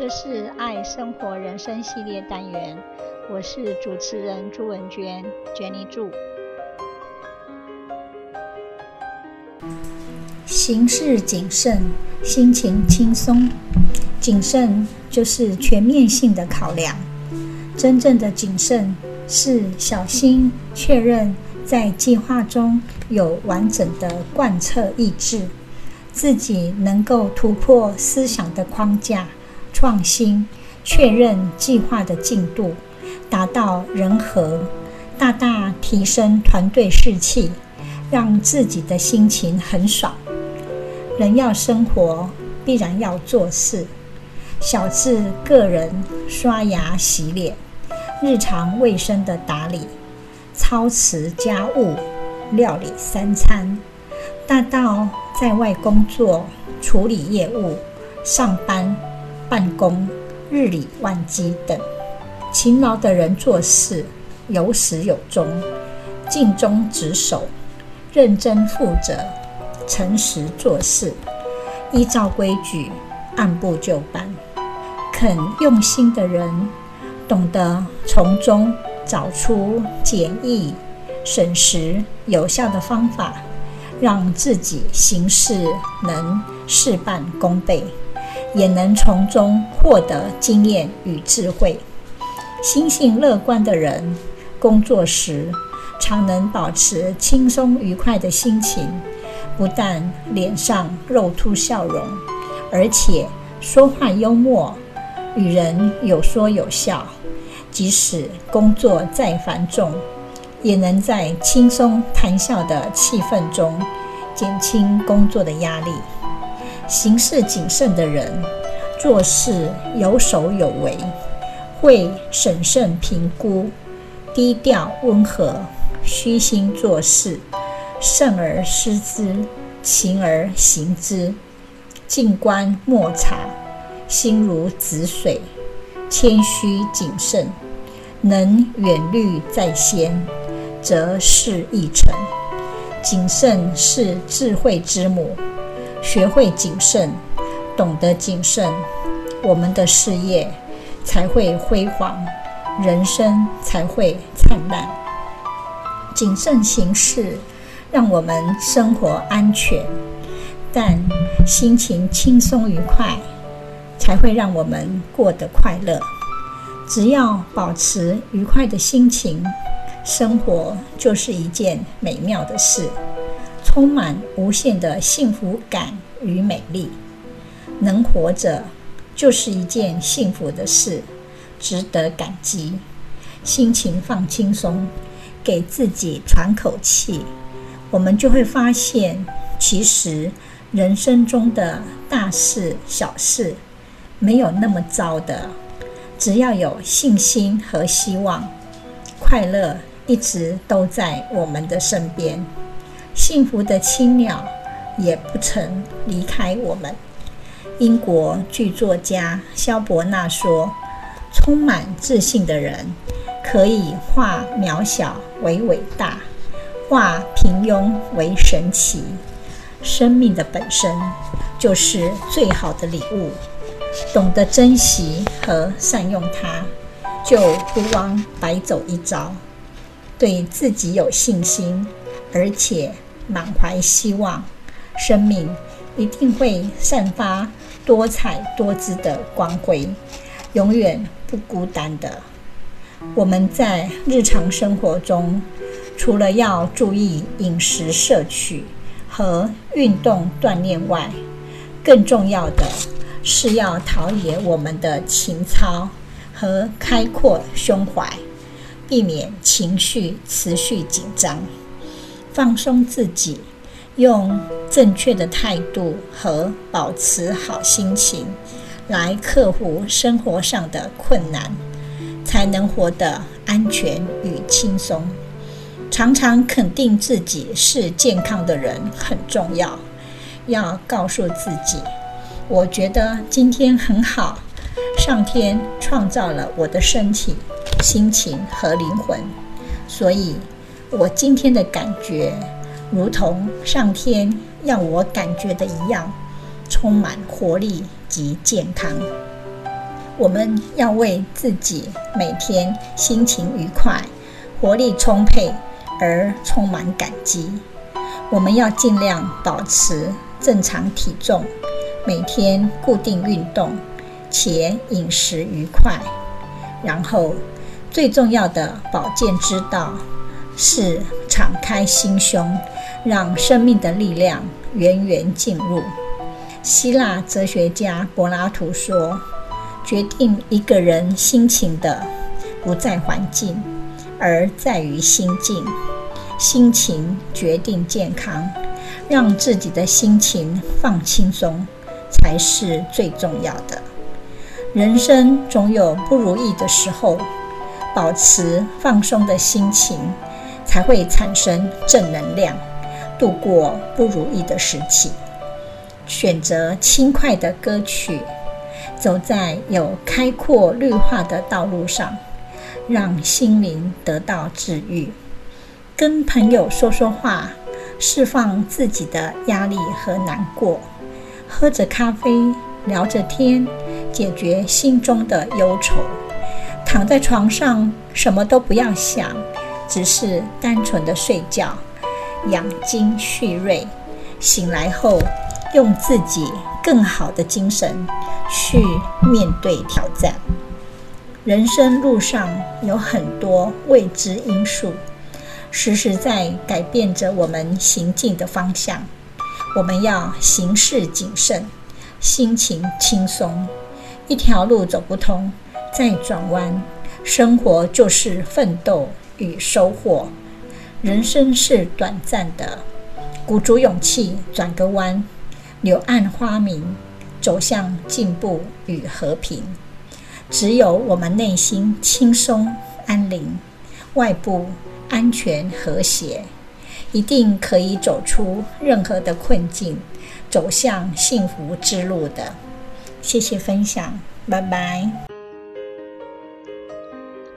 这是爱生活人生系列单元，我是主持人朱文娟，Jenny 朱。行事谨慎，心情轻松。谨慎就是全面性的考量，真正的谨慎是小心确认，在计划中有完整的贯彻意志，自己能够突破思想的框架，创新确认计划的进度，达到人和，大大提升团队士气，让自己的心情很爽。人要生活，必然要做事。小至个人刷牙洗脸、日常卫生的打理、操持家务、料理三餐；大到在外工作、处理业务、上班、办公、日理万机等，勤劳的人做事有始有终，尽忠职守，认真负责，诚实做事，依照规矩，按部就班。肯用心的人，懂得从中找出简易、省时、有效的方法，让自己行事能事半功倍，也能从中获得经验与智慧。心性乐观的人，工作时常能保持轻松愉快的心情，不但脸上露出笑容，而且说话幽默。与人有说有笑，即使工作再繁重，也能在轻松谈笑的气氛中减轻工作的压力。行事谨慎的人，做事有首有为，会审慎评估，低调温和，虚心做事，慎而思之，勤而行之，静观默察。心如止水，谦虚谨慎，能远虑在先，则事易成。谨慎是智慧之母，学会谨慎，懂得谨慎，我们的事业才会辉煌，人生才会灿烂。谨慎行事，让我们生活安全，但心情轻松愉快。才会让我们过得快乐。只要保持愉快的心情，生活就是一件美妙的事，充满无限的幸福感与美丽。能活着就是一件幸福的事，值得感激。心情放轻松，给自己喘口气，我们就会发现，其实人生中的大事小事，没有那么糟的，只要有信心和希望，快乐一直都在我们的身边，幸福的青鸟也不曾离开我们。英国剧作家萧伯纳说：“充满自信的人，可以化渺小为伟大，化平庸为神奇。生命的本身就是最好的礼物。”懂得珍惜和善用它，就不枉白走一遭。对自己有信心，而且满怀希望，生命一定会散发多彩多姿的光辉，永远不孤单的。我们在日常生活中，除了要注意饮食摄取和运动锻炼外，更重要的。是要陶冶我们的情操和开阔胸怀，避免情绪持续紧张，放松自己，用正确的态度和保持好心情来克服生活上的困难，才能活得安全与轻松。常常肯定自己是健康的人很重要，要告诉自己。我觉得今天很好，上天创造了我的身体、心情和灵魂，所以我今天的感觉如同上天要我感觉的一样，充满活力及健康。我们要为自己每天心情愉快、活力充沛而充满感激。我们要尽量保持正常体重，每天固定运动，且饮食愉快。然后，最重要的保健之道是敞开心胸，让生命的力量源源进入。希腊哲学家柏拉图说：“决定一个人心情的，不在环境，而在于心境。心情决定健康，让自己的心情放轻松，才是最重要的。”人生总有不如意的时候，保持放松的心情，才会产生正能量，度过不如意的时期。选择轻快的歌曲，走在有开阔绿化的道路上，让心灵得到治愈。跟朋友说说话，释放自己的压力和难过。喝着咖啡，聊着天。解决心中的忧愁，躺在床上什么都不要想，只是单纯的睡觉，养精蓄锐。醒来后，用自己更好的精神去面对挑战。人生路上有很多未知因素，时时在改变着我们行进的方向。我们要行事谨慎，心情轻松。一条路走不通，再转弯。生活就是奋斗与收获。人生是短暂的，鼓足勇气转个弯，柳暗花明，走向进步与和平。只有我们内心轻松安宁，外部安全和谐，一定可以走出任何的困境，走向幸福之路的。谢谢分享，拜拜。